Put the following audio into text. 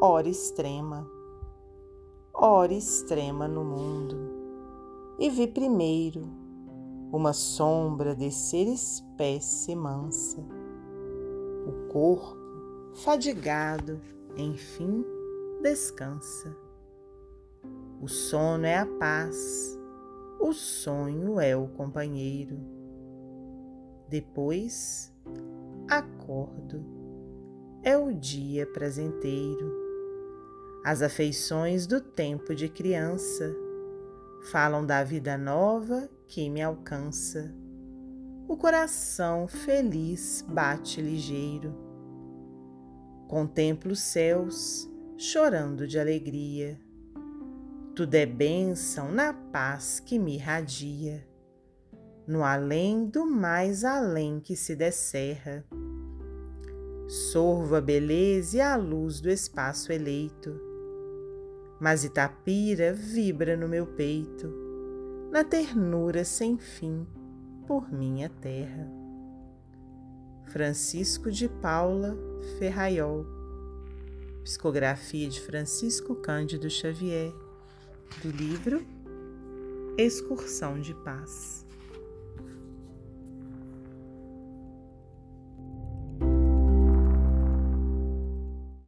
hora extrema, hora extrema no mundo, e vi primeiro uma sombra descer espécie mansa, o corpo fadigado, enfim, descansa. O sono é a paz, o sonho é o companheiro. Depois, acordo, é o dia prazenteiro. As afeições do tempo de criança falam da vida nova que me alcança. O coração feliz bate ligeiro. Contemplo os céus chorando de alegria tudo é bênção na paz que me irradia, no além do mais além que se descerra. Sorvo a beleza e a luz do espaço eleito, mas Itapira vibra no meu peito, na ternura sem fim por minha terra. Francisco de Paula Ferraiol Psicografia de Francisco Cândido Xavier do livro Excursão de Paz.